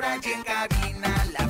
Laura y en cabina, la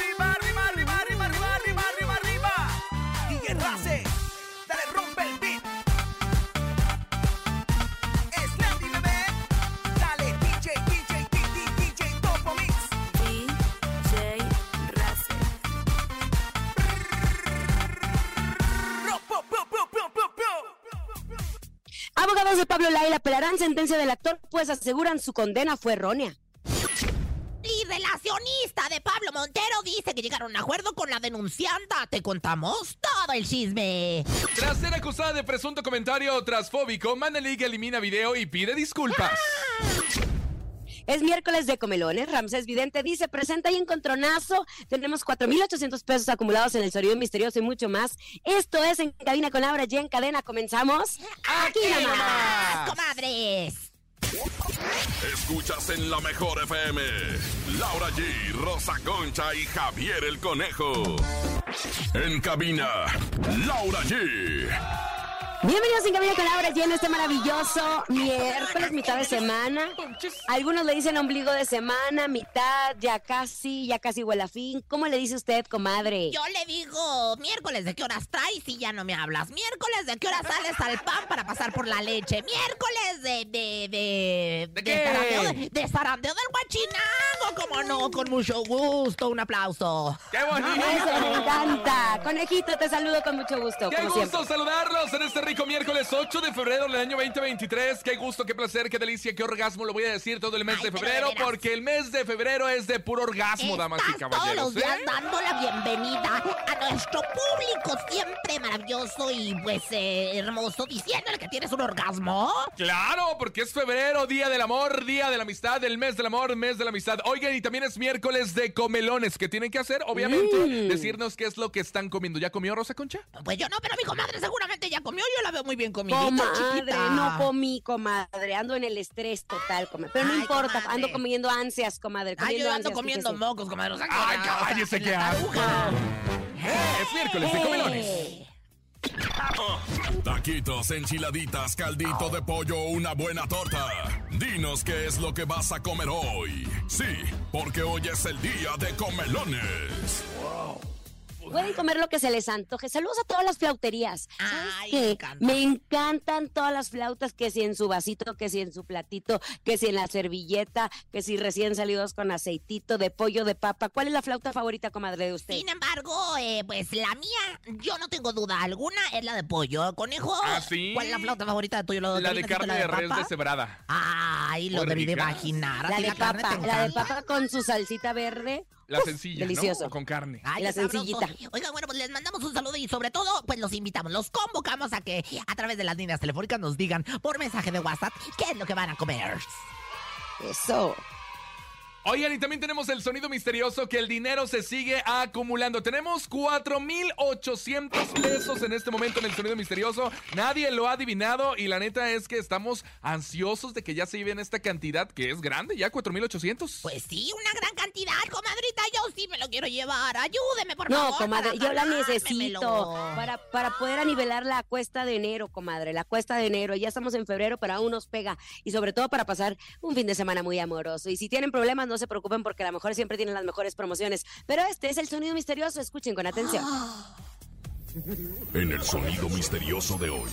sentencia del actor, pues aseguran su condena fue errónea. Y relacionista de Pablo Montero dice que llegaron a un acuerdo con la denuncianta. Te contamos todo el chisme. Tras ser acusada de presunto comentario transfóbico, Manelik elimina video y pide disculpas. Es miércoles de comelones. Ramsés Vidente dice, presenta y encontronazo. Tenemos 4.800 pesos acumulados en el sonido misterioso y mucho más. Esto es En Cabina con Laura y en cadena. ¿Comenzamos? Aquí nomás. ¡Más, comadres! Escuchas en la mejor FM. Laura G, Rosa Concha y Javier el Conejo. En cabina, Laura G. Bienvenidos en Cabina con Laura y en este maravilloso miércoles, mitad de semana. Algunos le dicen ombligo de semana, mitad, ya casi, ya casi huele a fin. ¿Cómo le dice usted, comadre? Yo le digo, miércoles, ¿de qué horas traes y ya no me hablas? Miércoles, ¿de qué horas sales al pan para pasar por la leche? Miércoles de... de... de... ¿De qué? zarandeo, de, de zarandeo del guachinango, como no, con mucho gusto, un aplauso. ¡Qué bonito! Eso me encanta. Conejito, te saludo con mucho gusto, ¡Qué como gusto siempre. saludarlos en este rico miércoles 8 de febrero del año 2023! ¡Qué gusto, qué placer, qué delicia, qué orgasmo! Lo voy a decir todo el mes Ay, de febrero porque el mes de febrero es de puro orgasmo, damas y Estás todos caballeros. los días ¿eh? dando la bienvenida a nuestro público siempre maravilloso y pues eh, hermoso, diciéndole que tienes un orgasmo. Claro, porque es febrero, día del amor, día de la amistad, el mes del amor, mes de la amistad. Oigan, y también es miércoles de comelones. ¿Qué tienen que hacer? Obviamente, Mm. decirnos qué es lo que están comiendo. ¿Ya comió Rosa Concha? Pues yo no, pero mi comadre seguramente ya comió, yo la veo muy bien comidita, Comadre, chiquita. no comí, comadre. Ando en el estrés total, comadre. Pero no Ay, importa, comadre. ando comiendo ansias, comadre. Ay, Comiendo yo ando ansias, comiendo fíjese. mocos, comadre. o sea, Ay, cállese, la asco. Es miércoles de comelones. Eh. Taquitos, enchiladitas, caldito de pollo, una buena torta. Dinos qué es lo que vas a comer hoy. Sí, porque hoy es el día de comelones. Pueden comer lo que se les antoje. Saludos a todas las flauterías. ¿Sabes Ay, me encanta. Me encantan todas las flautas, que si en su vasito, que si en su platito, que si en la servilleta, que si recién salidos con aceitito de pollo, de papa. ¿Cuál es la flauta favorita, comadre, de usted? Sin embargo, eh, pues la mía, yo no tengo duda alguna, es la de pollo. Conejo, ¿Ah, sí? ¿cuál es la flauta favorita de tuyo? ¿Lo La de viene siendo carne de res deshebrada. Ay, lo debí de imaginar. ¿A La de carne papa, la de papa con su salsita verde. La Uf, sencilla, delicioso. ¿no? Con carne. Ay, la sabroso. sencillita. Oigan, bueno, pues les mandamos un saludo y sobre todo, pues los invitamos, los convocamos a que a través de las líneas telefónicas nos digan por mensaje de WhatsApp qué es lo que van a comer. Eso. Oigan, y también tenemos el sonido misterioso que el dinero se sigue acumulando. Tenemos 4,800 pesos en este momento en el sonido misterioso. Nadie lo ha adivinado y la neta es que estamos ansiosos de que ya se lleven esta cantidad que es grande, ya 4,800. Pues sí, una gran cantidad, comadrita. Yo sí me lo quiero llevar. Ayúdeme, por No, favor. comadre, para yo la necesito para, para poder anivelar la cuesta de enero, comadre, la cuesta de enero. Ya estamos en febrero, pero aún nos pega. Y sobre todo para pasar un fin de semana muy amoroso. Y si tienen problemas, no se preocupen porque a lo mejor siempre tienen las mejores promociones. Pero este es el sonido misterioso, escuchen con atención. En el sonido misterioso de hoy.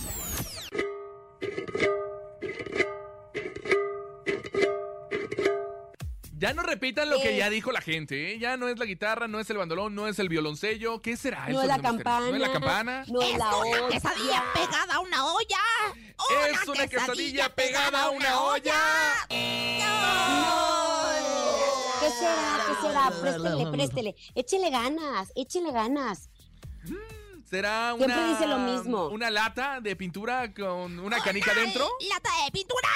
Ya no repitan lo que Eh. ya dijo la gente, ¿eh? Ya no es la guitarra, no es el bandolón, no es el violoncello. ¿Qué será No es la campana. ¿No es la campana? No es la una olla. quesadilla pegada a una olla. Es una quesadilla pegada a una olla. ¿Qué será? ¿Qué será? Préstele, préstele. Échele ganas, échele ganas. ¿Será Siempre una, dice lo mismo. una lata de pintura con una canica dentro? Lata de pintura,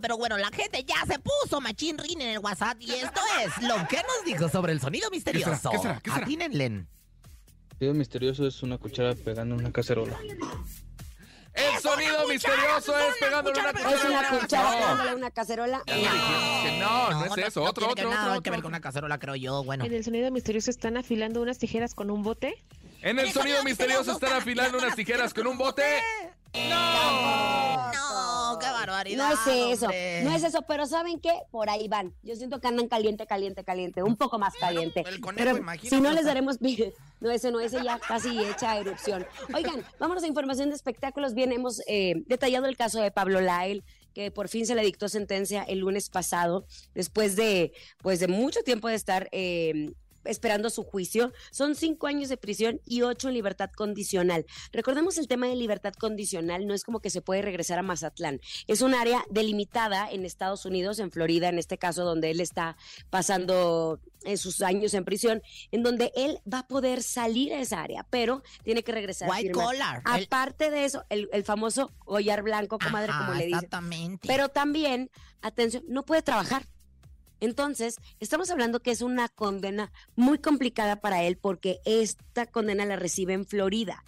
Pero bueno, la gente ya se puso machín rin en el WhatsApp y esto es lo que nos dijo sobre el sonido misterioso. ¿Qué será? ¿Qué será? Atínenle. El sonido misterioso es una cuchara pegando una cacerola. El sonido misterioso es pegándole una Es cacerola. una cuchara No, pegándole una cacerola. no, no, es eso. Otro, tiene otro, otro. que ver con una cacerola, creo yo. Bueno. En el sonido misterioso están afilando unas tijeras con un bote. En el sonido misterioso están afilando unas tijeras con un bote. ¡No! No, qué barbaridad. No es eso, hombre. no es eso, pero ¿saben qué? Por ahí van. Yo siento que andan caliente, caliente, caliente, un poco más caliente. el conejo, pero imagínate, si no les daremos... No, ese no, ese ya casi hecha erupción. Oigan, vámonos a información de espectáculos. Bien, hemos eh, detallado el caso de Pablo Lael, que por fin se le dictó sentencia el lunes pasado, después de, pues, de mucho tiempo de estar... eh, esperando su juicio. Son cinco años de prisión y ocho en libertad condicional. Recordemos el tema de libertad condicional, no es como que se puede regresar a Mazatlán. Es un área delimitada en Estados Unidos, en Florida, en este caso, donde él está pasando eh, sus años en prisión, en donde él va a poder salir a esa área, pero tiene que regresar White collar. El- Aparte de eso, el, el famoso collar blanco, comadre, Ajá, como le dicen. Exactamente. Pero también, atención, no puede trabajar. Entonces, estamos hablando que es una condena muy complicada para él porque esta condena la recibe en Florida.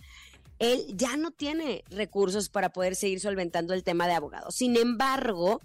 Él ya no tiene recursos para poder seguir solventando el tema de abogado. Sin embargo,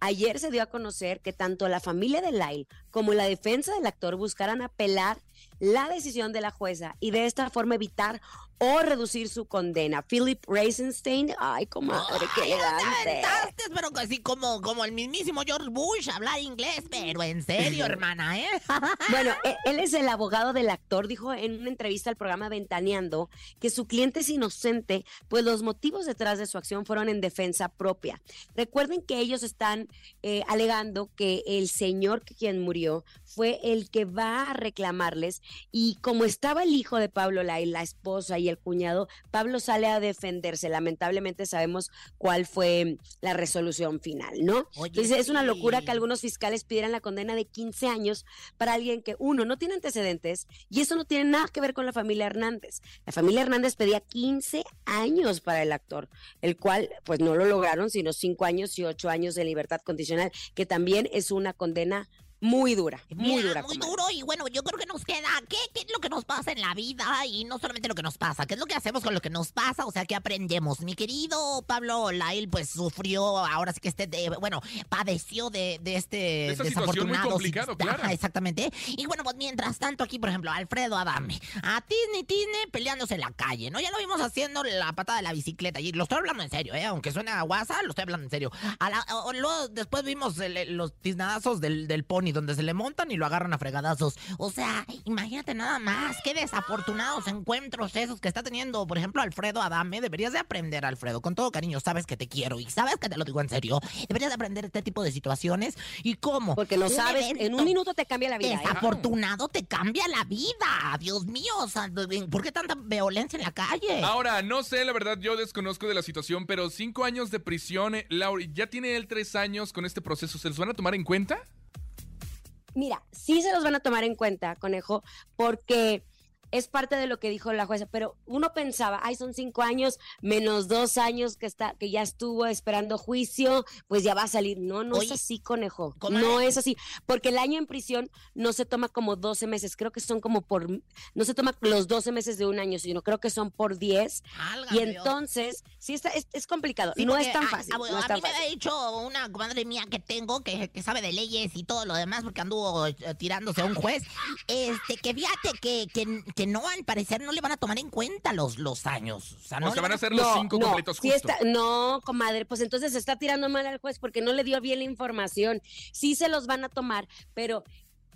ayer se dio a conocer que tanto la familia de Lyle como la defensa del actor buscarán apelar la decisión de la jueza y de esta forma evitar o reducir su condena. Philip Reisenstein, ay, comadre, qué Ay, ¿dónde elegante. Pero que así como, como el mismísimo George Bush hablar inglés, pero en serio, hermana, ¿eh? Bueno, e- él es el abogado del actor, dijo en una entrevista al programa Ventaneando que su cliente es inocente, pues los motivos detrás de su acción fueron en defensa propia. Recuerden que ellos están eh, alegando que el señor quien murió fue el que va a reclamarles y como estaba el hijo de Pablo Lai, la esposa y el cuñado, Pablo sale a defenderse. Lamentablemente sabemos cuál fue la resolución final, ¿no? Oye, Entonces es una locura que algunos fiscales pidieran la condena de 15 años para alguien que, uno, no tiene antecedentes y eso no tiene nada que ver con la familia Hernández. La familia Hernández pedía 15 años para el actor, el cual pues no lo lograron, sino 5 años y 8 años de libertad condicional, que también es una condena muy dura, muy Mira, dura. muy comadre. duro y bueno, yo creo que nos queda, ¿qué, ¿qué es lo que nos pasa en la vida? Y no solamente lo que nos pasa, ¿qué es lo que hacemos con lo que nos pasa? O sea, ¿qué aprendemos? Mi querido Pablo Lail, pues sufrió, ahora sí que este, de- bueno, padeció de, de este esa situación muy desafortunado... complicado, Ajá, claro. exactamente. Y bueno, pues mientras tanto aquí, por ejemplo, Alfredo Adame, a Disney Disney peleándose en la calle, ¿no? Ya lo vimos haciendo la patada de la bicicleta y lo estoy hablando en serio, ¿eh? Aunque suene a guasa, lo estoy hablando en serio. A la- o- luego después vimos el- el- los tiznadazos del, del pony donde se le montan y lo agarran a fregadazos. O sea, imagínate nada más, qué desafortunados encuentros esos que está teniendo, por ejemplo, Alfredo Adame. Deberías de aprender, Alfredo, con todo cariño, sabes que te quiero y sabes que te lo digo en serio. Deberías de aprender este tipo de situaciones y cómo. Porque un sabes, en un minuto te cambia la vida. ¿eh? Desafortunado te cambia la vida. Dios mío, o sea, ¿por qué tanta violencia en la calle? Ahora, no sé, la verdad, yo desconozco de la situación, pero cinco años de prisión, eh, Laura, ya tiene él tres años con este proceso, ¿se los van a tomar en cuenta? Mira, sí se los van a tomar en cuenta, conejo, porque es parte de lo que dijo la jueza, pero uno pensaba, ay, son cinco años menos dos años que está, que ya estuvo esperando juicio, pues ya va a salir. No, no Oye, es así, conejo. comadre. No es así, porque el año en prisión no se toma como 12 meses, creo que son como por, no se toma los 12 meses de un año, sino creo que son por 10. Válgame Y Dios. entonces, sí, está, es, es complicado, Sí, no es tan a- fácil. A, no a es tan mí me fácil. ha dicho una comadre mía que tengo que, que sabe de leyes y todo lo demás porque anduvo eh, tirándose a un juez. Este, que fíjate que, que, que no, al parecer no le van a tomar en cuenta los, los años. O sea, no o sea, van a ser los No, cinco no, completos justo. está- no, comadre, pues entonces se está tirando mal al juez porque no le dio bien la información. Sí se los van a tomar, pero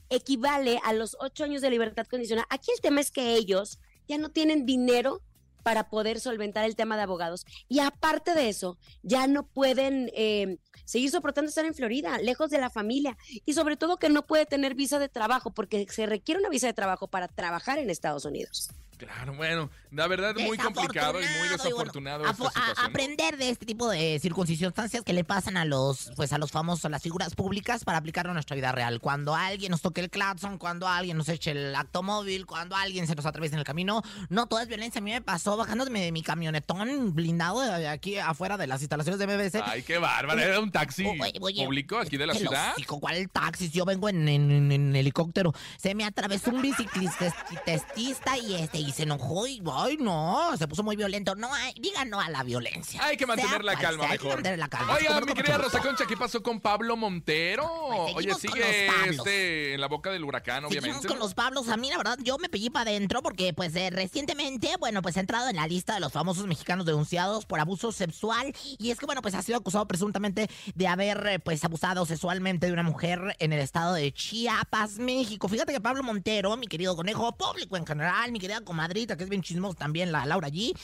equivale a los ocho años de libertad condicional. Aquí el tema es que ellos ya no tienen dinero para poder solventar el tema de abogados. Y aparte de eso, ya no pueden eh, seguir soportando estar en Florida, lejos de la familia. Y sobre todo que no puede tener visa de trabajo, porque se requiere una visa de trabajo para trabajar en Estados Unidos. Claro, bueno, la verdad muy complicado y muy Desafortunado, y bueno, desafortunado a- esta a- situación. aprender de este tipo de circunstancias que le pasan a los, pues a los famosos, a las figuras públicas para aplicarlo a nuestra vida real. Cuando alguien nos toque el claxon, cuando alguien nos eche el automóvil, cuando alguien se nos atraviesa en el camino, no todo es violencia. A mí me pasó bajándome de mi camionetón blindado de aquí afuera de las instalaciones de BBC. Ay, qué bárbaro, era un taxi Oye, oye, público aquí de la ciudad. ¿Cuál taxi? Yo vengo en, en- en- en helicóptero. Se me atravesó un biciclista y este y se enojó y ay no, se puso muy violento. No, hay- diga no a la violencia. Hay que mantener Sea la calma sea, hay que mejor. mantener la calma. Oiga, mi querida Rosa. Concha, ¿qué pasó con Pablo Montero? Pues Oye, seguimos con sigue este en la boca del huracán, Seguimos obviamente. con ¿no? los Pablos. A mí, la verdad, yo me pellí para adentro porque, pues, eh, recientemente, bueno, pues ha entrado en la lista de los famosos mexicanos denunciados por abuso sexual. Y es que, bueno, pues ha sido acusado presuntamente de haber, eh, pues, abusado sexualmente de una mujer en el estado de Chiapas, México. Fíjate que Pablo Montero, mi querido conejo público en general, mi querida comadrita, que es bien chismoso también, la Laura allí,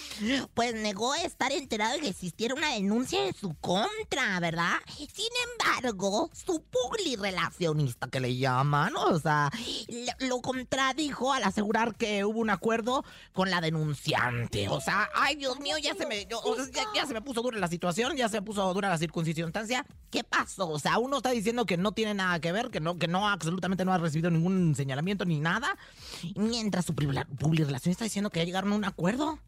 pues negó estar enterado de que existiera una denuncia en su contra, ¿verdad? Sin embargo, su relacionista que le llaman, o sea, lo contradijo al asegurar que hubo un acuerdo con la denunciante. O sea, ay Dios mío, ya se me, ya, se me puso dura la situación, ya se puso dura la circunstancia. ¿Qué pasó? O sea, uno está diciendo que no tiene nada que ver, que no, que no absolutamente no ha recibido ningún señalamiento ni nada, mientras su relación está diciendo que ya llegaron a un acuerdo.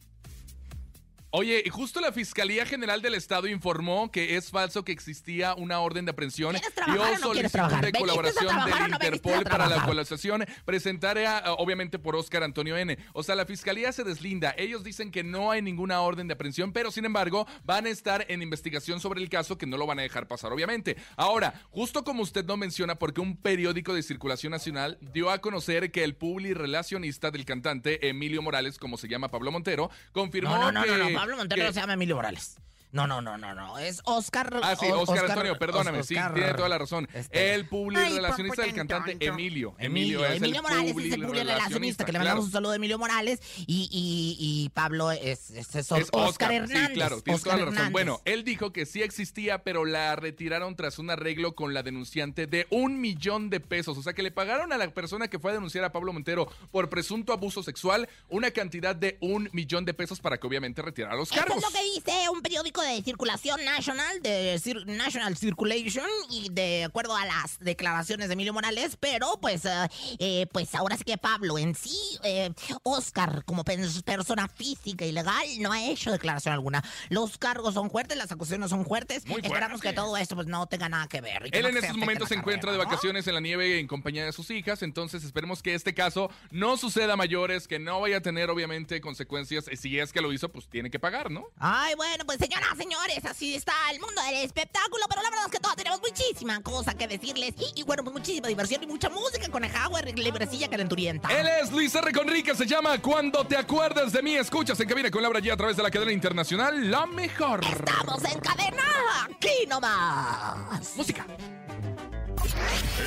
Oye, justo la Fiscalía General del Estado informó que es falso que existía una orden de aprehensión ¿Quieres y o no solicitud de ¿Veniste a colaboración o no Interpol para la colaboración presentada eh, obviamente por Óscar Antonio N. O sea, la Fiscalía se deslinda. Ellos dicen que no hay ninguna orden de aprehensión, pero sin embargo van a estar en investigación sobre el caso que no lo van a dejar pasar, obviamente. Ahora, justo como usted no menciona, porque un periódico de circulación nacional dio a conocer que el publirelacionista del cantante Emilio Morales, como se llama Pablo Montero, confirmó no, que... Pablo Montero no se llama Emilio Morales. No, no, no, no, no. Es Oscar. Ah, sí, O- Oscar, Antonio, perdóname, sí, Oscar- tiene toda la razón. este- El publirelacionista del cantante Emilio. Emilio, es Emilio el Morales es el publirelacionista, que le mandamos un claro. saludo a Emilio Morales. Y, y, y Pablo es, es, es Es Oscar, Oscar, Hernández. sí, claro, tienes Oscar toda la razón. Hernández. Bueno, él dijo que sí existía, pero la retiraron tras un arreglo con la denunciante de un millón de pesos. O sea, que le pagaron a la persona que fue a denunciar a Pablo Montero por presunto abuso sexual una cantidad de un millón de pesos para que obviamente retirara los Eso cargos. es lo que dice un periódico de circulación nacional, de Cir- National Circulation, y de acuerdo a las declaraciones de Emilio Morales, pero pues, eh, eh, pues ahora sí que Pablo en sí, eh, Oscar, como persona física y legal, no ha hecho declaración alguna. Los cargos son fuertes, las acusaciones son fuertes. Muy Esperamos fuerte. que todo esto pues no tenga nada que ver. Él no en estos momentos se encuentra de vacaciones en la nieve en compañía de sus hijas, entonces esperemos que este caso no suceda a mayores, que no vaya a tener obviamente consecuencias. Si es que lo hizo, pues tiene que pagar, ¿no? Ay, bueno, pues señoras, señores, así está el mundo del espectáculo, pero la verdad es que todos tenemos muchísima cosa que decirles. Y, y bueno, pues muchísima diversión y mucha música con Howard, librecilla calenturienta. Él es Luis R. Conrique, se llama Cuando te acuerdas de mí. Escuchas en cabina con Laura G a través de la cadena internacional La Mejor. Estamos en cadena, aquí nomás. Música.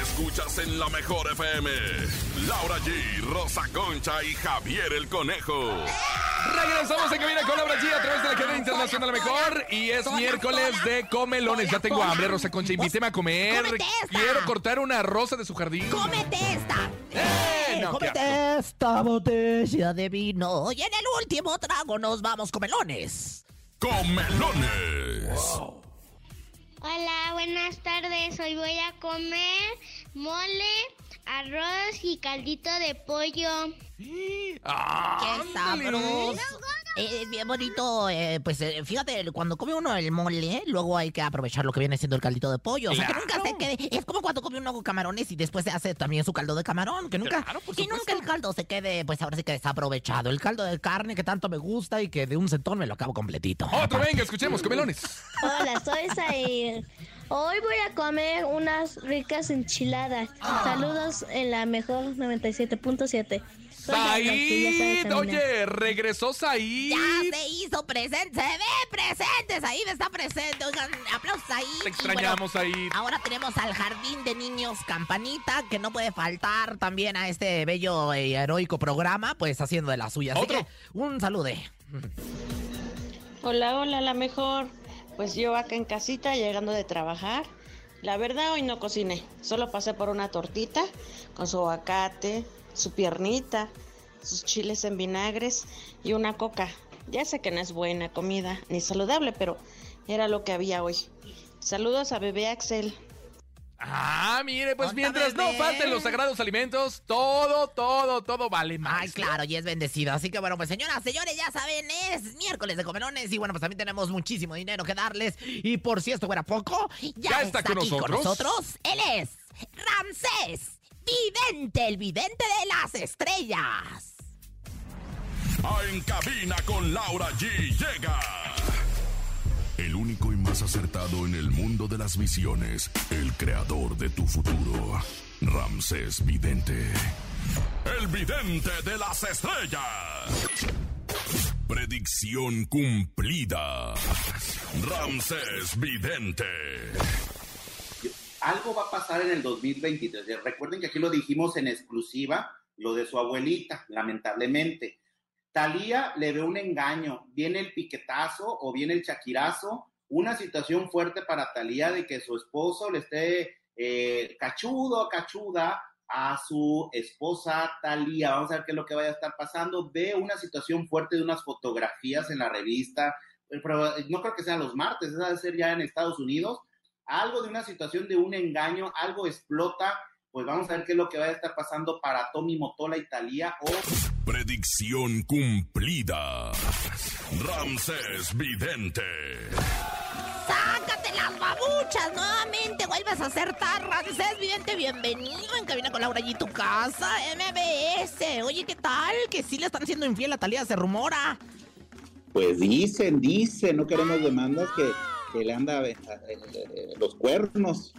Escuchas en la mejor FM. Laura G, Rosa Concha y Javier el Conejo. Regresamos en cabina con Laura G a través de la cadena internacional La Mejor. Y es miércoles de comelones. Ya tengo hambre, Rosa Concha. Invíteme a comer. Cómete esta. Quiero cortar una rosa de su jardín. ¡Cómete esta! ¡Eh! No, ¡Cómete esta botella de vino! Y en el último trago nos vamos comelones. Comelones. Hola, buenas tardes. Hoy voy a comer mole arroz y caldito de pollo. ¡Ah, ¡Qué sabroso! Eh, Es bien bonito, eh, pues eh, fíjate, cuando come uno el mole, luego hay que aprovechar lo que viene siendo el caldito de pollo. O sea, que nunca se quede. Es como cuando come uno camarones y después se hace también su caldo de camarón. Que nunca, Claro, que nunca el caldo se quede, pues ahora sí que desaprovechado. El caldo de carne que tanto me gusta y que de un centón me lo acabo completito. Otro, venga, escuchemos, comelones. Hola, soy Zair. Hoy voy a comer unas ricas enchiladas. Saludos en la mejor 97.7. Said, oye, regresó Said. Ya se hizo presente, se ve presente, Said está presente. Oigan, aplausos ahí. Te extrañamos, Said. Ahora tenemos al Jardín de Niños Campanita, que no puede faltar también a este bello y heroico programa, pues haciendo de la suya. Así Otro. que, un salude. Hola, hola, la mejor. Pues yo acá en casita llegando de trabajar. La verdad hoy no cociné, solo pasé por una tortita con su aguacate, su piernita, sus chiles en vinagres y una coca. Ya sé que no es buena comida ni saludable, pero era lo que había hoy. Saludos a bebé Axel. Ah, mire, pues mientras no falten los sagrados alimentos, todo, todo, todo vale más. Ay, claro, y es bendecido. Así que bueno, pues señoras, señores, ya saben, es miércoles de comelones. Y bueno, pues también tenemos muchísimo dinero que darles. Y por si esto fuera poco, ya, Ya está con aquí con nosotros. nosotros. Él es Ramsés, vidente, el vidente de las estrellas. Ah, En cabina con Laura G llega. El único y más acertado en el mundo de las visiones, el creador de tu futuro, Ramsés Vidente. El vidente de las estrellas. Predicción cumplida. Ramsés Vidente. Algo va a pasar en el 2023. Recuerden que aquí lo dijimos en exclusiva, lo de su abuelita, lamentablemente. Talía le ve un engaño, viene el piquetazo o viene el chaquirazo, una situación fuerte para Talía de que su esposo le esté eh, cachudo cachuda a su esposa Talía. Vamos a ver qué es lo que vaya a estar pasando. Ve una situación fuerte de unas fotografías en la revista, no creo que sean los martes, esa debe ser ya en Estados Unidos algo de una situación de un engaño, algo explota, pues vamos a ver qué es lo que va a estar pasando para Tommy Motola Italia o Predicción cumplida. Ramsés Vidente. ¡Sácate las babuchas! Nuevamente vuelves a acertar, Ramsés Vidente. Bienvenido en Cabina con Laura y tu casa, MBS. Oye, ¿qué tal? Que sí le están siendo infiel a Talía, se rumora. Pues dicen, dicen, no queremos demandas que, que le anda eh, eh, los cuernos.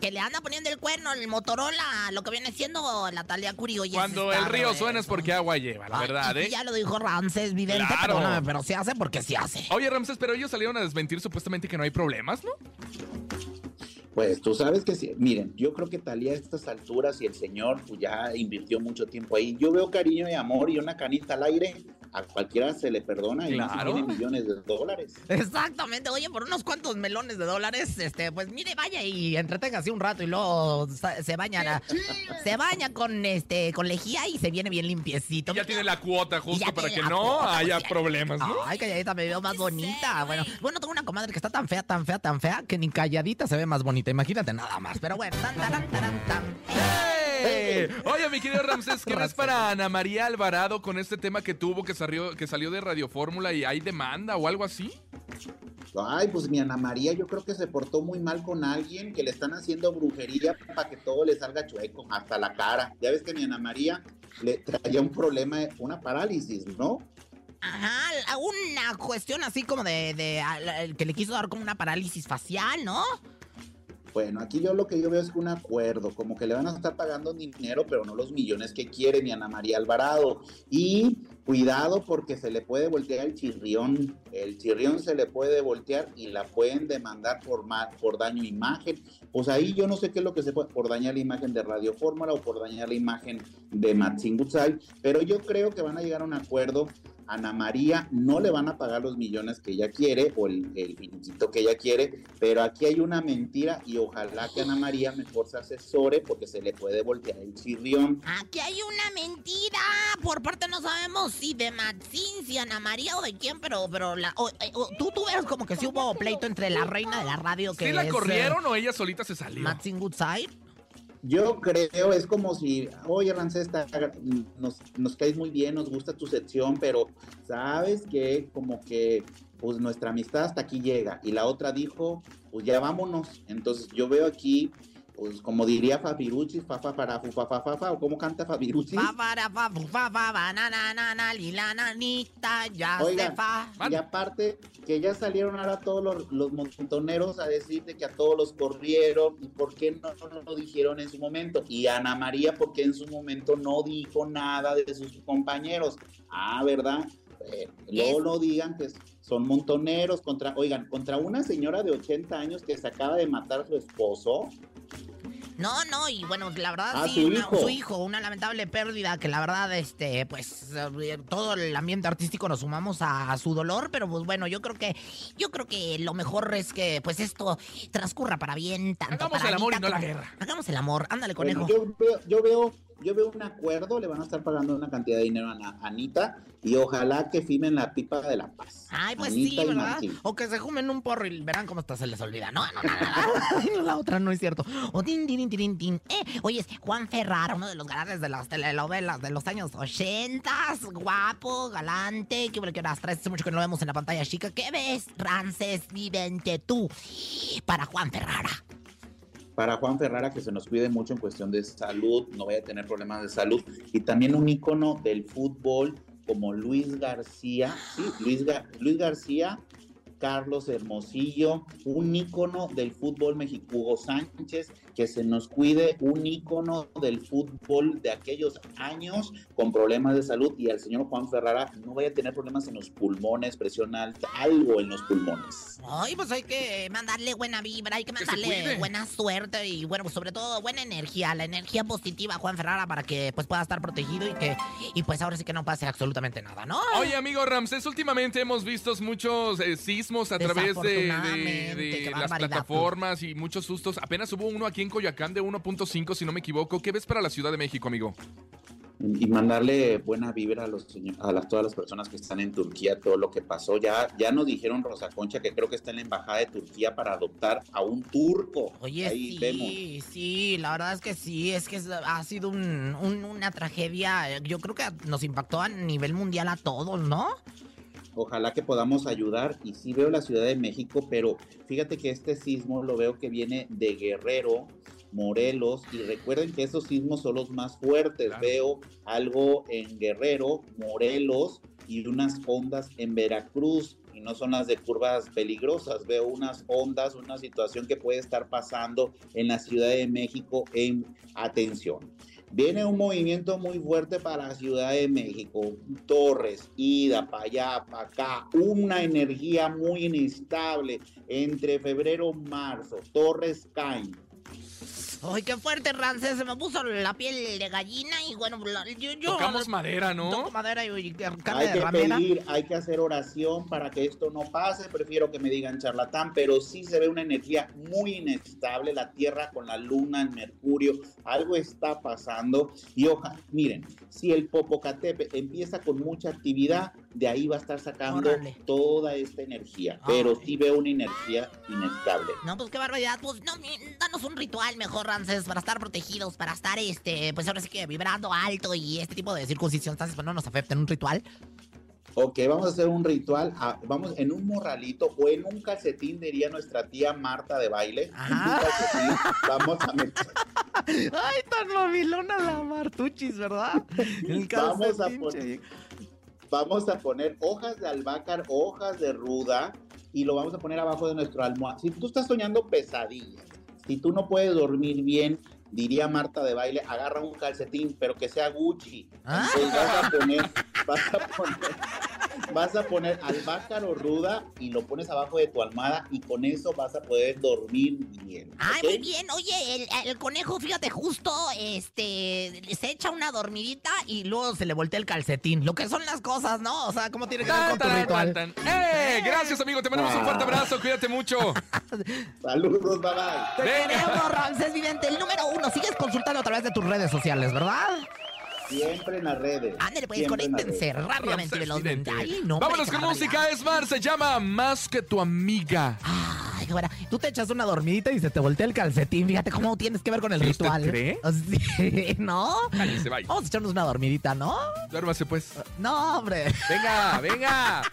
Que le anda poniendo el cuerno el Motorola, lo que viene siendo la Talía Curi. Oye, Cuando el río suena es porque agua lleva, la Ay, verdad, ¿eh? Ya lo dijo Ramsés Vidente, Claro. perdóname, pero se hace porque se hace. Oye, Ramses, pero ellos salieron a desmentir supuestamente que no hay problemas, ¿no? Pues tú sabes que sí. Miren, yo creo que Talía a estas alturas y el señor pues, ya invirtió mucho tiempo ahí. Yo veo cariño y amor y una canita al aire. A cualquiera se le perdona y Claro. tiene millones de dólares. Exactamente, oye, por unos cuantos melones de dólares, este, pues mire, vaya y entreténgase un rato y luego se baña, la- se baña con este, con lejía y se viene bien limpiecito. Ya tiene la cuota justo ya para que no cuota, haya pues, problemas, ¿no? Ay, calladita, me veo más bonita. Bueno, bueno, tengo una comadre que está tan fea, tan fea, tan fea, que ni calladita se ve más bonita. Imagínate nada más. Pero bueno, tan, taran, taran, tan. Oye, mi querido Ramsés, ¿qué ves para Ana María Alvarado con este tema que tuvo, que salió, que salió de Radio Fórmula y hay demanda o algo así? Ay, pues mi Ana María yo creo que se portó muy mal con alguien, que le están haciendo brujería para que todo le salga chueco, hasta la cara. Ya ves que mi Ana María le traía un problema, una parálisis, ¿no? Ajá, una cuestión así como de, que le quiso dar como una parálisis facial, ¿no? Bueno, aquí yo lo que yo veo es un acuerdo, como que le van a estar pagando dinero, pero no los millones que quiere mi Ana María Alvarado. Y cuidado porque se le puede voltear el chirrión, el chirrión se le puede voltear y la pueden demandar por, ma- por daño imagen. Pues ahí yo no sé qué es lo que se puede, por dañar la imagen de Radio Fórmula o por dañar la imagen de Matsin Gutsai, pero yo creo que van a llegar a un acuerdo. Ana María no le van a pagar los millones que ella quiere o el, el finiquito que ella quiere, pero aquí hay una mentira y ojalá que Ana María mejor se asesore porque se le puede voltear el chirrión. Aquí hay una mentira. Por parte no sabemos si de Maxine, si Ana María o de quién, pero, pero la, o- eh, o- tú, tú ves como que sí hubo pleito entre la reina de la radio que ¿Sí la es, eh, corrieron o ella solita se salió? Maxine Goodside. Yo creo, es como si, oye, Rancés, nos, nos caes muy bien, nos gusta tu sección, pero sabes que como que pues nuestra amistad hasta aquí llega. Y la otra dijo, pues ya vámonos. Entonces yo veo aquí, pues como diría Fabiruchis, fa fa para fu fa fa fa fa, o cómo canta Fabiruchis. Fa, para, fa, fu, fa, fa, ba, na, na, na, na, li, la, nanita, ya se Oigan, fa. y aparte que ya salieron ahora todos los, los montoneros a decir de que a todos los corrieron y por qué no, no lo dijeron en su momento. Y Ana María, porque en su momento no dijo nada de sus compañeros. Ah, ¿verdad? Eh, luego no digan que son montoneros contra, oigan, contra una señora de 80 años que se acaba de matar a su esposo. No, no, y bueno, la verdad Ah, sí, su una- hijo. su hijo, una lamentable pérdida que la verdad, este, pues, eh, todo el ambiente artístico nos sumamos a, a su dolor, pero pues bueno, yo creo que, yo creo que lo mejor es que, pues, esto transcurra para bien, tanto Hagamos para el amor y no la guerra. Hagamos el amor, ándale, Bueno, conejo. yo, veo, yo veo, yo veo un acuerdo, le van a estar pagando una cantidad de dinero a Anita y ojalá que firmen la pipa de la paz. Ay, pues Anita sí, ¿verdad? O que se jumen un porro y verán cómo hasta se les olvida. No, no, no, no, la otra no es cierto. O tin, tin, tin, tin. Eh, oye, es Juan Ferrara, uno de los galanes de las telenovelas de los años 80, guapo, galante, que que horas traes hace mucho que no lo vemos en la pantalla chica. ¿Qué ves, Rances Vivente, tú, para Juan Ferrara? Para Juan Ferrara que se nos cuide mucho en cuestión de salud, no vaya a tener problemas de salud. Y también un ícono del fútbol como Luis García, sí, Luis, Luis García, Carlos Hermosillo, un ícono del fútbol México, Hugo Sánchez, que se nos cuide, un ícono del fútbol de aquellos años con problemas de salud y al señor Juan Ferrara no vaya a tener problemas en los pulmones, presión alta, algo en los pulmones. Ay, pues hay que mandarle buena vibra, hay que mandarle buena suerte y bueno, pues sobre todo buena energía, la energía positiva a Juan Ferrara para que pues pueda estar protegido y que y pues ahora sí que no pase absolutamente nada, ¿no? Oye, amigo Ramsés, últimamente hemos visto muchos eh, sismos a través de, las plataformas y muchos sustos. Apenas hubo uno aquí en Coyoacán de 1.5, si no me equivoco. ¿Qué ves para la Ciudad de México, amigo? y mandarle buena vibra a los a las, todas las personas que están en Turquía, todo lo que pasó. Ya, ya nos dijeron Rosa Concha que creo que está en la embajada de Turquía para adoptar a un turco. Oye, Ahí sí, vemos. sí, la verdad es que sí, es que ha sido un- un- una tragedia, yo creo que nos impactó a nivel mundial a todos, ¿no? Ojalá que podamos ayudar. Y sí veo la Ciudad de México, pero fíjate que este sismo lo veo que viene de Guerrero, Morelos. Y recuerden que esos sismos son los más fuertes. Claro. Veo algo en Guerrero, Morelos y unas ondas en Veracruz. Y no son las de curvas peligrosas. Veo unas ondas, una situación que puede estar pasando en la Ciudad de México en atención. Viene un movimiento muy fuerte para la Ciudad de México. Torres, ida para allá, para acá. Una energía muy inestable entre febrero y marzo. Torres caen. Ay, qué fuerte, Rances, se me puso la piel de gallina y bueno, yo... yo Tocamos madera, ¿no? Toco madera y, y carne Hay que pedir, hay que hacer oración para que esto no pase. Prefiero que me digan charlatán, pero sí se ve una energía muy inestable. La Tierra con la Luna, el Mercurio, algo está pasando. Y ojalá, miren, si el Popocatépetl empieza con mucha actividad, de ahí va a estar sacando Órale. toda esta energía. Pero Ay. sí veo una energía inestable. No, pues qué barbaridad. Pues no, danos un ritual mejor, Rances, para estar protegidos, para estar, este, pues ahora sí que vibrando alto y este tipo de circunstancias, pues no nos afecten. Un ritual. Ok, vamos a hacer un ritual. ah, vamos en un morralito o en un calcetín, diría nuestra tía Marta de baile. En un calcetín vamos a meter. Ay, tan movilona la Martuchis, ¿verdad? El Vamos a calcetín, poner-. Vamos a poner hojas de albácar, hojas de ruda y lo vamos a poner abajo de nuestro almohada. Si tú estás soñando pesadillas, si tú no puedes dormir bien, diría Marta de baile, agarra un calcetín, pero que sea Gucci. Ah. Entonces vas a poner, vas a poner, vas a poner albácar o ruda y lo pones abajo de tu almohada y con eso vas a poder dormir bien. Ay, muy bien. Oye, el, el conejo, fíjate, justo, este, se echa una dormidita y luego se le voltea el calcetín. Lo que son las cosas, ¿no? O sea, ¿cómo tiene que ver con tu ritual? tan, tan. ¡Eh! Gracias, amigo. Te mandamos un fuerte abrazo. Cuídate mucho. Saludos, bye bye. Te queremos, Ramsés Vidente, el número uno. Sigues consultando a través de tus redes sociales, ¿verdad? Siempre en las redes. Ándale, pues, conéctense rápidamente, velozmente. Ay, no, Vámonos con música. Es Mar, se llama Más que tu amiga. Ay, qué buena. Tú te echas una dormidita y se te voltea el calcetín. Fíjate cómo tienes que ver con el ¿Sí, usted ritual. cree? Sí, ¿no? Cállese, bye. Vamos a echarnos una dormidita, ¿no? Duérmase, pues. No, hombre. Venga, venga.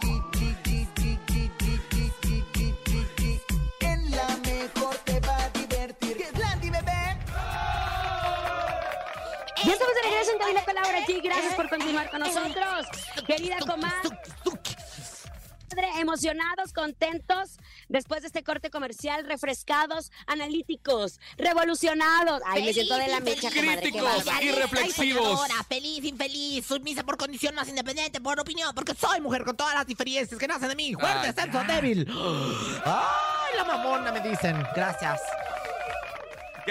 Ya estamos de regreso en Cabina con Laura G. Gracias por continuar con nosotros. Querida comadre, emocionados, contentos, después de este corte comercial, refrescados, analíticos, revolucionados. Ay, me siento de la mecha, comadre. Críticos y reflexivos. Soñadora, feliz, infeliz, sumisa por condición más independiente, por opinión, porque soy mujer con todas las diferencias que nacen de mí. Fuerte, Ay, senso, débil. Ay, la mamona, me dicen. Gracias.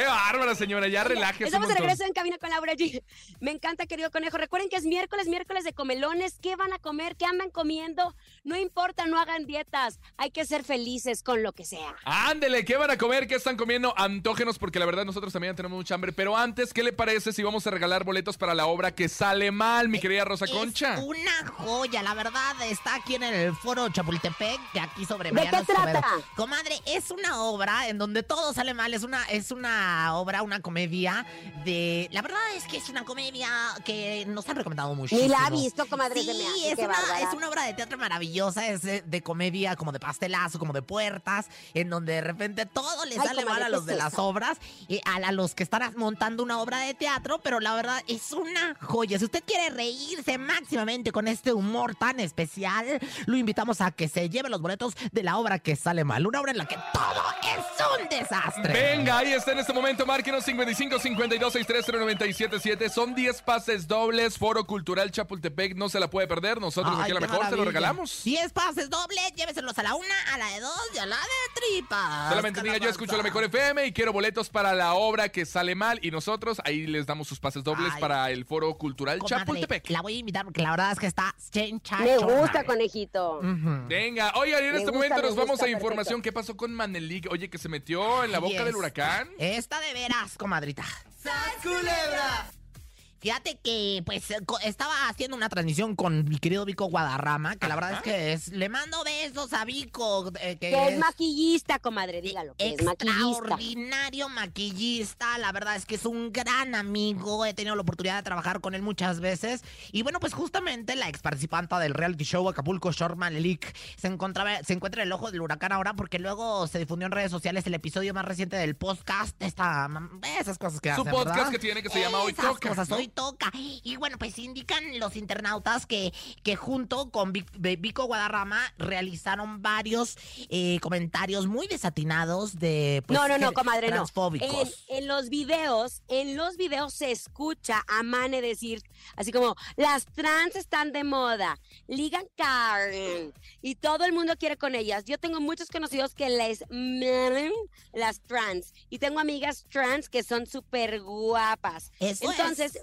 Qué bárbara, señora. Ya relájese. Estamos de regreso en Cabina con Laura G. Me encanta, querido conejo. Recuerden que es miércoles, miércoles de comelones. ¿Qué van a comer? ¿Qué andan comiendo? No importa, no hagan dietas. Hay que ser felices con lo que sea. Ándele, ¿qué van a comer? ¿Qué están comiendo? Antógenos, porque la verdad nosotros también tenemos mucha hambre. Pero antes, ¿qué le parece si vamos a regalar boletos para la obra que sale mal, mi querida Rosa Concha? Es una joya, la verdad. Está aquí en el foro Chapultepec, que aquí sobre ¿De Mariano qué trata? Comadre, es una obra en donde todo sale mal. Es una, es una obra, una comedia de. La verdad es que es una comedia que nos han recomendado mucho. Ni la ha visto, comadre. Sí, hace, es qué una, bárbara. es una obra de teatro maravillosa, es de, de comedia como de pastelazo, como de puertas, en donde de repente todo le Ay, sale mal a ¿qué los de las obras, y a, a los que están montando una obra de teatro, pero la verdad es una joya. Si usted quiere reírse máximamente con este humor tan especial, lo invitamos a que se lleve los boletos de la obra que sale mal, una obra en la que todo es un desastre. Venga, ahí está en este momento. Márquenos 55 52 63 977. Son 10 pases dobles. Foro Cultural Chapultepec. No se la puede perder. Nosotros Ay, aquí a la mejor se lo maravilla. regalamos. 10 pases dobles, lléveselos a la una, a la de dos y a la de tripas. Solamente diga yo escucho la mejor FM y quiero boletos para la obra que sale mal. Y nosotros ahí les damos sus pases dobles Ay. para el Foro Cultural Comadre, Chapultepec. La voy a invitar porque la verdad es que está Me gusta, conejito. Ujú. Venga, oigan, y en Me este gusta, momento me nos vamos a información. ¿Qué pasó con Manelik? Oye, que se metió en la boca Yes. del huracán. Esta de veras, comadrita. culebra! Fíjate que, pues, eh, estaba haciendo una transmisión con mi querido Vico Guadarrama, que la verdad es que es, le mando besos a Vico, eh, que, Que es maquillista, comadre, dígalo. Que es maquillista. extraordinario maquillista. La verdad es que es un gran amigo. He tenido la oportunidad de trabajar con él muchas veces. Y bueno, pues justamente la ex participanta del reality show Acapulco Short Manelik se encontraba, se encuentra en el ojo del huracán ahora porque luego se difundió en redes sociales el episodio más reciente del podcast. Esta, esas cosas que Su hacen, podcast ¿verdad? que tiene que se llama Hoy Toca, cosas, ¿no? Hoy toca. Y bueno, pues indican los internautas que, que junto con Be- Vico Guadarrama realizaron varios eh, comentarios muy desatinados de pues, no, no, no, comadre, no. transfóbicos. En, en los videos, en los videos se escucha a Mane decir, así como, las trans están de moda, ligan Karen, y todo el mundo quiere con ellas. Yo tengo muchos conocidos que les las trans, y tengo amigas trans que son súper guapas. Eso Entonces,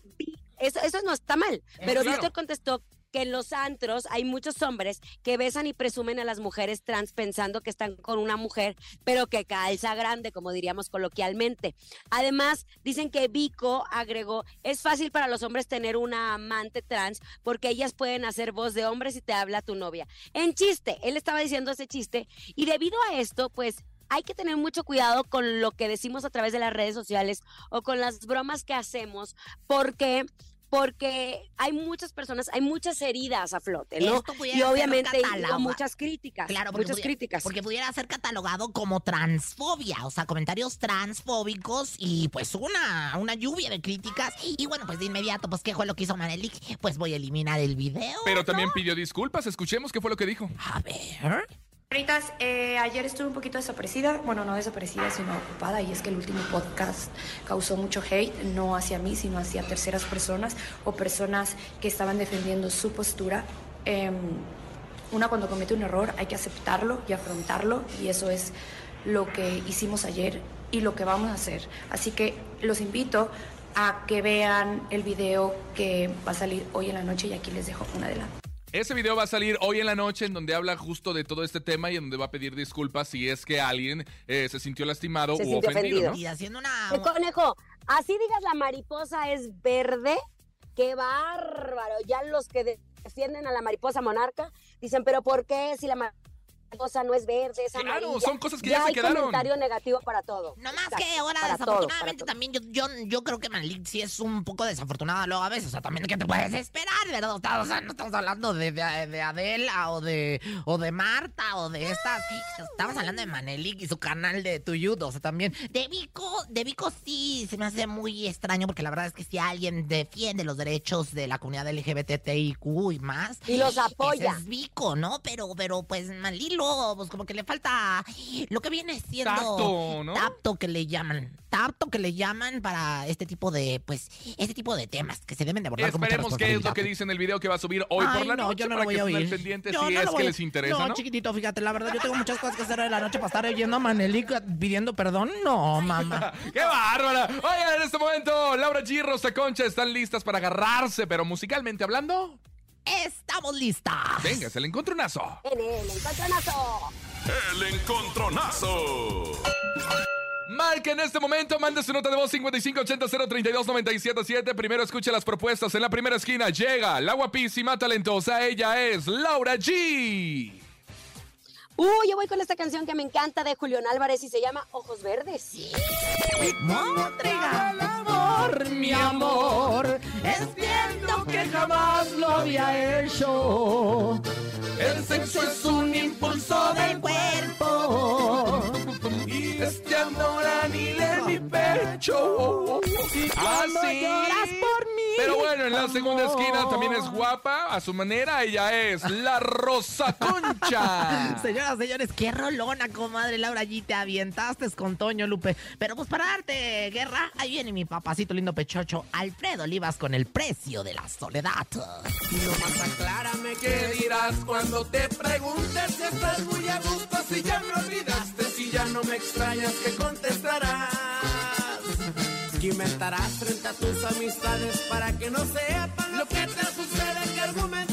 eso, eso no está mal, pero claro. Víctor contestó que en los antros hay muchos hombres que besan y presumen a las mujeres trans pensando que están con una mujer, pero que calza grande, como diríamos coloquialmente. Además, dicen que Vico agregó, es fácil para los hombres tener una amante trans porque ellas pueden hacer voz de hombre si te habla tu novia. En chiste, él estaba diciendo ese chiste y debido a esto, pues hay que tener mucho cuidado con lo que decimos a través de las redes sociales o con las bromas que hacemos, porque porque hay muchas personas, hay muchas heridas a flote, ¿no? Esto pudiera Y ser obviamente catalogado. hubo muchas críticas, Claro, muchas pudiera- críticas. Porque pudiera ser catalogado como transfobia, o sea, comentarios transfóbicos y pues una, una lluvia de críticas. Y bueno, pues de inmediato, pues, ¿qué fue lo que hizo Manelik? Pues voy a eliminar el video. Pero también pidió disculpas. Escuchemos qué fue lo que dijo. A ver. Señoritas, eh, ayer estuve un poquito desaparecida, bueno, no desaparecida, sino ocupada, y es que el último podcast causó mucho hate, no hacia mí, sino hacia terceras personas o personas que estaban defendiendo su postura. Em, una cuando comete un error hay que aceptarlo y afrontarlo, y eso es lo que hicimos ayer y lo que vamos a hacer. Así que los invito a que vean el video que va a salir hoy en la noche y aquí les dejo un adelanto. Ese video va a salir hoy en la noche en donde habla justo de todo este tema y en donde va a pedir disculpas si es que alguien eh, se sintió lastimado Se u sintió ofendido. ofendido. ¿no? Y haciendo una... El conejo, así digas la mariposa es verde, qué bárbaro. Ya los que defienden a la mariposa monarca dicen, pero ¿por qué si la mariposa no es verde, es Claro, amarilla? son cosas que ya se hay quedaron. comentario negativo para todo. No más Exacto, que ahora, desafortunadamente, todo. también yo, yo, yo creo que Manlik sí es un poco desafortunada luego a veces. O sea, también que te puedes esperar, ¿verdad? O sea, no estamos hablando de, de, de Adela o de, o de Marta o de estas. Estamos hablando de Manelik y su canal de Tuyut. O sea, también. De Vico, de Vico sí se me hace muy extraño porque la verdad es que si alguien defiende los derechos de la comunidad LGBTIQ y más. Y los ese apoya. es Vico, ¿no? Pero, pero pues Malilo, pues como que le falta lo que viene siendo Tacto, ¿no? tapto que le llaman. Tapto que le llaman para este tipo de, pues, este tipo de temas que se deben de abordar con Esperemos qué es lo que dice en el video que va a subir hoy Ay, por la no, noche yo no para lo voy que a oír. Yo si no es que les interesa, no, ¿no? chiquitito, fíjate, la verdad, yo tengo muchas cosas que hacer de la noche para estar oyendo a Manelik pidiendo perdón. No, mamá. ¡Qué bárbara! Oigan, en este momento, Laura G. y Rosa Concha están listas para agarrarse, pero musicalmente hablando, Estamos listas. venga, es el encontronazo. En el encontronazo. El encontronazo. Marca en este momento, mande su nota de voz 5580-032-977. Primero escuche las propuestas. En la primera esquina llega la guapísima, talentosa. Ella es Laura G. Uy, yo voy con esta canción que me encanta de Julián Álvarez y se llama Ojos Verdes. Entrega el amor, mi amor. Entiendo que jamás lo había hecho. El sexo es un impulso del cuerpo. Y este amor en mi pecho. Así. En la segunda esquina también es guapa. A su manera, ella es la Rosa Concha. Señoras, señores, qué rolona, comadre Laura G. Te avientaste con Toño Lupe. Pero pues para darte guerra, ahí viene mi papacito lindo pechocho, Alfredo Olivas, con el precio de la soledad. Nomás aclárame qué dirás cuando te preguntes si estás muy a gusto, si ya me olvidaste, si ya no me extrañas, ¿qué contestarás? ¿Qué inventarás frente a tus amistades para que no sepan lo que te sucede? ¿Qué argumentarás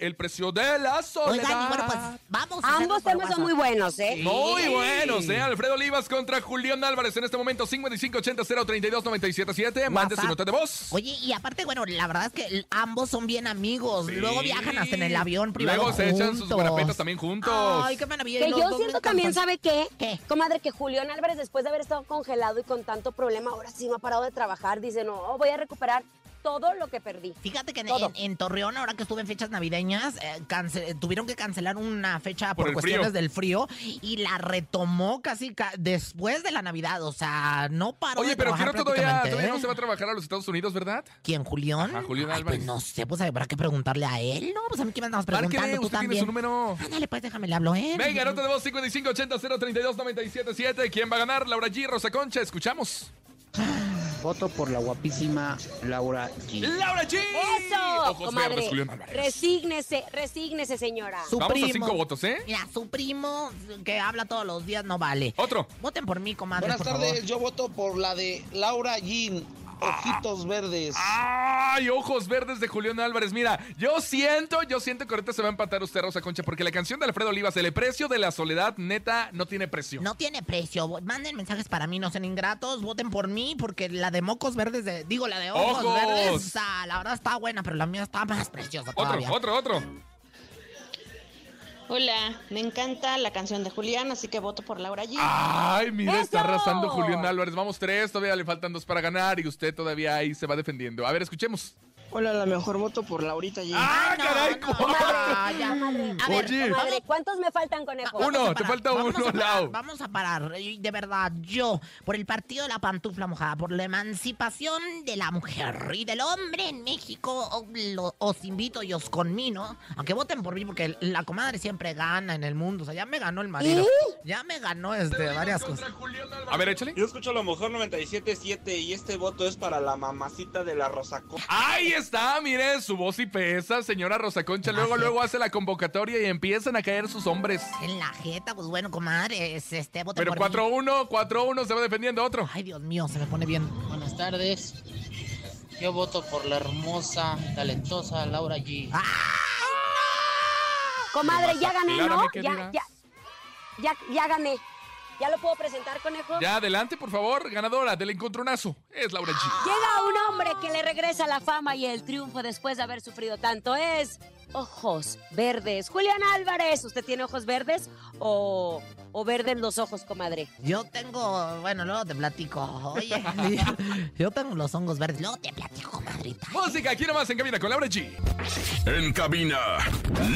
El precio de la soledad. Oigan, bueno, pues vamos Ambos temas son WhatsApp. muy buenos, ¿eh? Muy buenos, ¿eh? Alfredo Olivas contra Julián Álvarez en este momento 5580-032-977. Mande su nota de voz. Oye, y aparte, bueno, la verdad es que ambos son bien amigos. Luego viajan hasta en el avión privado Luego se echan sus guarapetas también juntos. Ay, qué maravilla. Que yo siento también. ¿sabe qué? ¿Qué? Comadre, que Julián Álvarez, después de haber estado congelado y con tanto problema, ahora sí no ha parado de trabajar. Dice, no, voy a recuperar todo lo que perdí. Fíjate que en, en- en Torreón, ahora que estuve en fechas navideñas, eh, cance- tuvieron que cancelar una fecha Por por, cuestiones frío. del frío y la retomó casi ca- después de la Navidad. O sea, no paró Oye, de pero quiero todavía, todavía no ¿eh? se va a trabajar a los Estados Unidos, ¿verdad? ¿Quién, Julián? Ajá, Julián Ay, Álvarez. Pues no sé, pues habrá que preguntarle a él, ¿no? Pues a mí que me andabas preguntando, Márquele, tú usted tiene también. su número. Ándale, pues déjame le hablo, ¿eh? Venga, nota de voz 5580-032-977. ¿Quién va a ganar? Laura G, Rosa Concha. Escuchamos. Voto por la guapísima Laura G. ¡Laura G! ¡Eso! Ojos comadre. verdes, Julián Álvarez. Resígnese, resígnese, señora. Su Vamos primo. a cinco votos, ¿eh? Mira, su primo que habla todos los días no vale. Otro. Voten por mí, comadre, Buenas por tardes, favor. yo voto por la de Laura Jean, Ojitos Verdes. ¡Ay, ojos verdes de Julián Álvarez! Mira, yo siento, yo siento que ahorita se va a empatar usted, Rosa Concha, porque la canción de Alfredo Olivas, El precio de la soledad, neta, no tiene precio. No tiene precio. Manden mensajes para mí, no sean ingratos. Voten por mí, porque la de mocos verdes, de, digo, la de ojos, ¡Ojos! verdes, o sea, la verdad está buena, pero la mía está más preciosa todavía. Otro, otro, otro. Hola, me encanta la canción de Julián, así que voto por Laura G. Ay, mira, está arrasando Julián Álvarez. Vamos tres, todavía le faltan dos para ganar y usted todavía ahí se va defendiendo. A ver, escuchemos. Hola, la mejor voto por Laurita Jean. ¡Ah, no, caray! no, ¿cuál? no, ya. Comadre, A ver, Oye. comadre, ¿cuántos me faltan, conejo? Uno, Vamos a te parar, falta vamos uno, a parar, Lau. Vamos a parar. De verdad, yo, por el partido de la pantufla mojada, por la emancipación de la mujer y del hombre en México, lo- os invito y os conmino a que voten por mí, porque la comadre siempre gana en el mundo. O sea, ya me ganó el marido. Ya me ganó este, varias cosas. A ver, échale. Yo escucho a lo mejor 97.7 y este voto es para la mamacita de la Rosaco. Ahí está, mire, su voz y pesa, señora Rosa Concha. Luego, Gracias. luego hace la convocatoria y empiezan a caer sus hombres. En la jeta, pues bueno, comadre, es este, voten Pero por mí. 4-1, 4-1, se va defendiendo otro. Ay, Dios mío, se me pone bien. Buenas tardes. Yo voto por la hermosa, talentosa Laura G. Comadre, ya gané, ¿no? ya, ya, ya gané. ¿Ya lo puedo presentar, conejo? Ya, adelante, por favor. Ganadora del encontronazo. Es Laura G. Llega un hombre que le regresa la fama y el triunfo después de haber sufrido tanto. Es ojos verdes. Julián Álvarez, ¿usted tiene ojos verdes o, o verdes los ojos, comadre? Yo tengo, bueno, luego te platico. Oye, yo tengo los hongos verdes. Luego te platico, comadrita. Música, aquí nomás en cabina con Laura G. En cabina,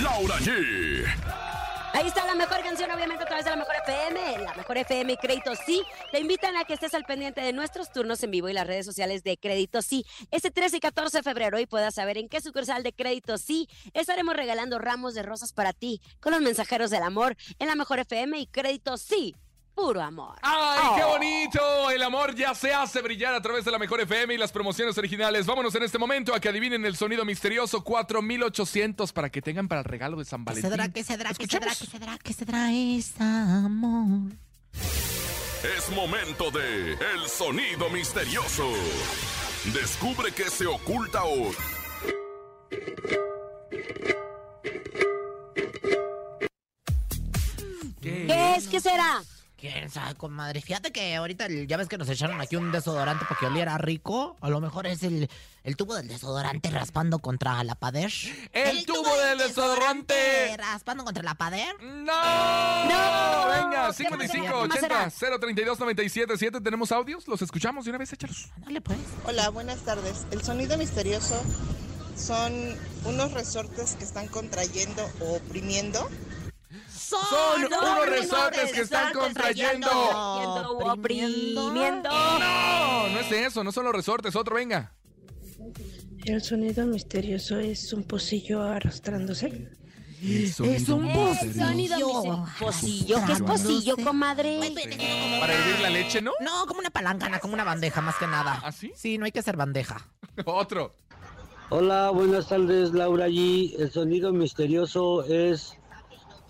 Laura G. Ahí está la mejor canción, obviamente, a través de la mejor FM. La mejor FM y Crédito Sí. Te invitan a que estés al pendiente de nuestros turnos en vivo y las redes sociales de Crédito Sí. Este 13 y 14 de febrero y puedas saber en qué sucursal de Crédito Sí estaremos regalando ramos de rosas para ti con los mensajeros del amor en la mejor FM y Crédito Sí. Puro amor. ¡Ay, qué Oh. bonito! El amor ya se hace brillar a través de la mejor FM y las promociones originales. Vámonos en este momento a que adivinen el sonido misterioso 4800 para que tengan para el regalo de San ¿Qué Valentín. qué cedrá, qué cedrá, Escuchemos. qué cedrá, qué cedrá ese amor? Es momento de El Sonido Misterioso. Descubre qué se oculta hoy. ¿Qué es? ¿Qué será? ¿Quién sabe, comadre? Fíjate que ahorita el- ya ves que nos echaron aquí un desodorante para que oliera rico. A lo mejor es el, el tubo del desodorante raspando contra la pader. ¡El, tubo del desodorante! ¿Raspando contra la pader? ¡No! ¡No! Venga, ¿Qué 55 más será? 80 032 97 7. ¿Tenemos audios? ¿Los escuchamos de una vez? Échalos. Dale, pues. Hola, buenas tardes. El sonido misterioso son unos resortes que están contrayendo o oprimiendo. Son unos resortes que están contrayendo. Oprimiendo. No, no es eso, no son los resortes. Otro, venga. El sonido misterioso es un pocillo arrastrándose. Es un pocillo. ¿Qué es pocillo, comadre? Para hervir la leche, ¿no? No, como una palangana, como una bandeja, más que nada. ¿Ah, sí? Sí, no hay que hacer bandeja. Otro. Hola, buenas tardes, Laura G. El sonido misterioso es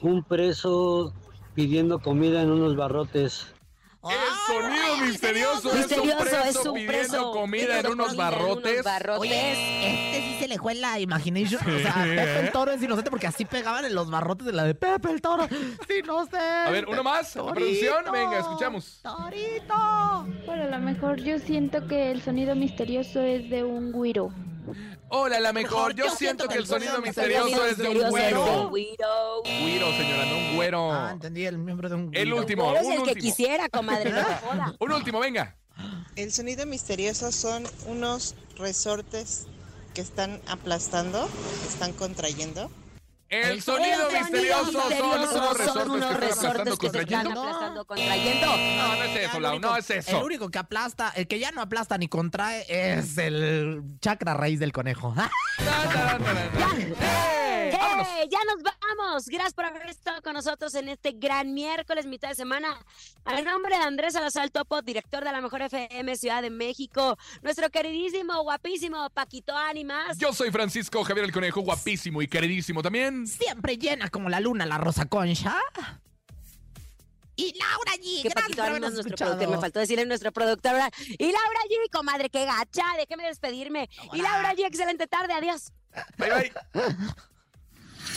un preso pidiendo comida en unos barrotes. El sonido misterioso, Misterioso, es un es preso un pidiendo preso comida en unos comida en unos barrotes. Oye, este sí se le fue la imagination. O sea, Pepe el Toro es inocente porque así pegaban en los barrotes de la de Pepe el Toro. Sí, no sé. A ver, uno más. Producción, venga, escuchamos. Torito. Bueno, a lo mejor yo siento que el sonido misterioso es de un güiro. Hola, la mejor. Yo siento que el sonido misterioso es de un güero. Güiro, señora, no un güero. Ah, entendí el miembro de un El güiro. último, el que último. quisiera, comadre, no me joda. Un último, venga. El sonido misterioso son unos resortes que están aplastando, que están contrayendo. El sonido El misterioso son misterioso unos resortes son unos que resortes aplastando, que se están contrayendo. aplastando, contrayendo. No, no es eso, Lau, no es El eso. único que aplasta, el que ya no aplasta ni contrae es el chakra raíz del conejo. ¡Eh! ¡Eh! Ya nos vamos. Gracias por haber estado con nosotros en este gran miércoles, mitad de semana. A nombre de Andrés Salazar Topo, director de la Mejor FM Ciudad de México, nuestro queridísimo, guapísimo Paquito Ánimas. Yo soy Francisco Javier el Conejo, guapísimo y queridísimo también. Siempre llena como la luna la rosa concha. Y Laura G. Que Paquito Ánimas, nuestro escuchado. productor. Me faltó decirle nuestra productora. Y Laura G, comadre, qué gacha. Déjeme despedirme. Y Laura G, excelente tarde. Adiós. Bye, bye.